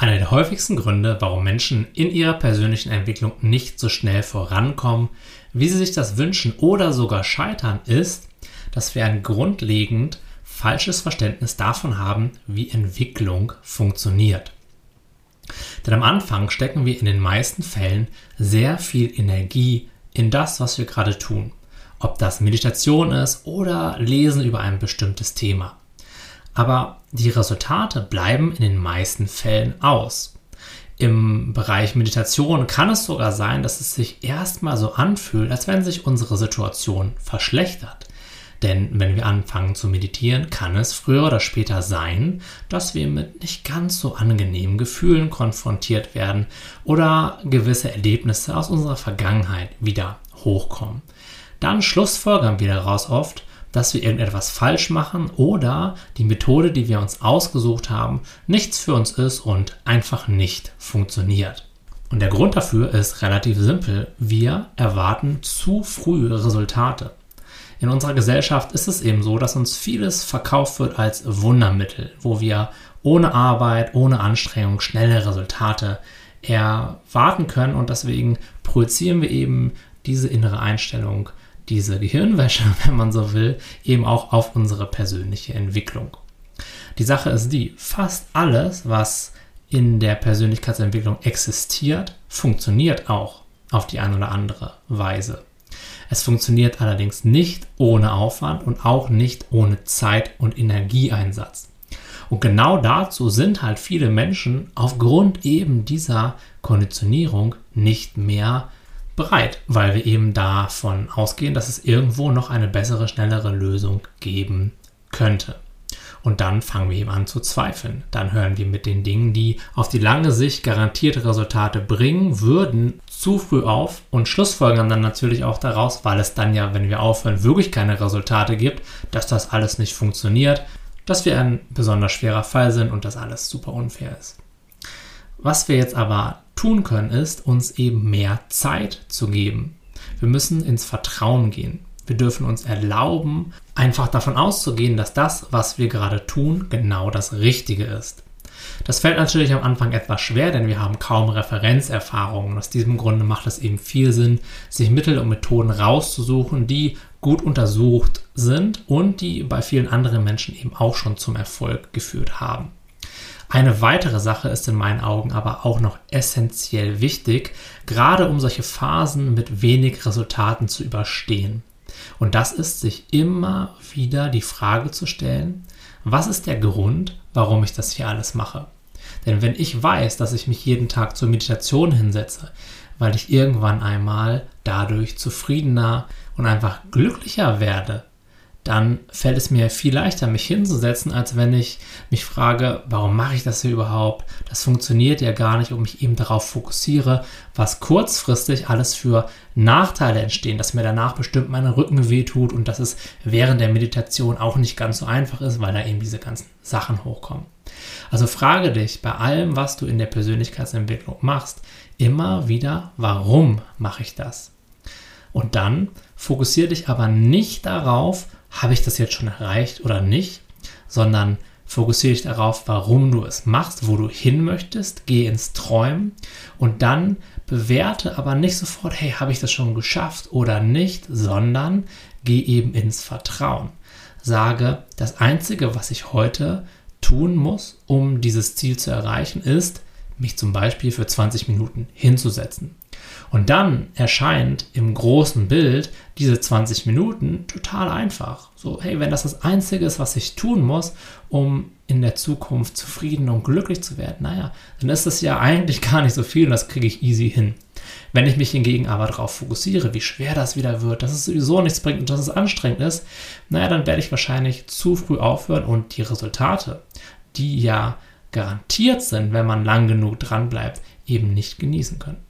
Einer der häufigsten Gründe, warum Menschen in ihrer persönlichen Entwicklung nicht so schnell vorankommen, wie sie sich das wünschen oder sogar scheitern, ist, dass wir ein grundlegend falsches Verständnis davon haben, wie Entwicklung funktioniert. Denn am Anfang stecken wir in den meisten Fällen sehr viel Energie in das, was wir gerade tun. Ob das Meditation ist oder Lesen über ein bestimmtes Thema aber die Resultate bleiben in den meisten Fällen aus. Im Bereich Meditation kann es sogar sein, dass es sich erstmal so anfühlt, als wenn sich unsere Situation verschlechtert. Denn wenn wir anfangen zu meditieren, kann es früher oder später sein, dass wir mit nicht ganz so angenehmen Gefühlen konfrontiert werden oder gewisse Erlebnisse aus unserer Vergangenheit wieder hochkommen. Dann schlussfolgern wir daraus oft, dass wir irgendetwas falsch machen oder die Methode, die wir uns ausgesucht haben, nichts für uns ist und einfach nicht funktioniert. Und der Grund dafür ist relativ simpel. Wir erwarten zu früh Resultate. In unserer Gesellschaft ist es eben so, dass uns vieles verkauft wird als Wundermittel, wo wir ohne Arbeit, ohne Anstrengung schnelle Resultate erwarten können und deswegen projizieren wir eben diese innere Einstellung diese Gehirnwäsche, wenn man so will, eben auch auf unsere persönliche Entwicklung. Die Sache ist die, fast alles, was in der Persönlichkeitsentwicklung existiert, funktioniert auch auf die eine oder andere Weise. Es funktioniert allerdings nicht ohne Aufwand und auch nicht ohne Zeit und Energieeinsatz. Und genau dazu sind halt viele Menschen aufgrund eben dieser Konditionierung nicht mehr bereit, weil wir eben davon ausgehen, dass es irgendwo noch eine bessere, schnellere Lösung geben könnte. Und dann fangen wir eben an zu zweifeln. Dann hören wir mit den Dingen, die auf die lange Sicht garantierte Resultate bringen würden, zu früh auf und schlussfolgern dann natürlich auch daraus, weil es dann ja, wenn wir aufhören, wirklich keine Resultate gibt, dass das alles nicht funktioniert, dass wir ein besonders schwerer Fall sind und dass alles super unfair ist. Was wir jetzt aber tun können, ist, uns eben mehr Zeit zu geben. Wir müssen ins Vertrauen gehen. Wir dürfen uns erlauben, einfach davon auszugehen, dass das, was wir gerade tun, genau das Richtige ist. Das fällt natürlich am Anfang etwas schwer, denn wir haben kaum Referenzerfahrungen. Aus diesem Grunde macht es eben viel Sinn, sich Mittel und Methoden rauszusuchen, die gut untersucht sind und die bei vielen anderen Menschen eben auch schon zum Erfolg geführt haben. Eine weitere Sache ist in meinen Augen aber auch noch essentiell wichtig, gerade um solche Phasen mit wenig Resultaten zu überstehen. Und das ist, sich immer wieder die Frage zu stellen, was ist der Grund, warum ich das hier alles mache? Denn wenn ich weiß, dass ich mich jeden Tag zur Meditation hinsetze, weil ich irgendwann einmal dadurch zufriedener und einfach glücklicher werde, dann fällt es mir viel leichter, mich hinzusetzen, als wenn ich mich frage, warum mache ich das hier überhaupt? Das funktioniert ja gar nicht und mich eben darauf fokussiere, was kurzfristig alles für Nachteile entstehen, dass mir danach bestimmt meine Rücken wehtut und dass es während der Meditation auch nicht ganz so einfach ist, weil da eben diese ganzen Sachen hochkommen. Also frage dich bei allem, was du in der Persönlichkeitsentwicklung machst, immer wieder, warum mache ich das? Und dann fokussiere dich aber nicht darauf, habe ich das jetzt schon erreicht oder nicht, sondern fokussiere dich darauf, warum du es machst, wo du hin möchtest, geh ins Träumen und dann bewerte aber nicht sofort, hey, habe ich das schon geschafft oder nicht, sondern geh eben ins Vertrauen. Sage, das Einzige, was ich heute tun muss, um dieses Ziel zu erreichen, ist, mich zum Beispiel für 20 Minuten hinzusetzen. Und dann erscheint im großen Bild diese 20 Minuten total einfach. So, hey, wenn das das Einzige ist, was ich tun muss, um in der Zukunft zufrieden und glücklich zu werden, naja, dann ist das ja eigentlich gar nicht so viel und das kriege ich easy hin. Wenn ich mich hingegen aber darauf fokussiere, wie schwer das wieder wird, dass es sowieso nichts bringt und dass es anstrengend ist, naja, dann werde ich wahrscheinlich zu früh aufhören und die Resultate, die ja garantiert sind, wenn man lang genug dran bleibt, eben nicht genießen können.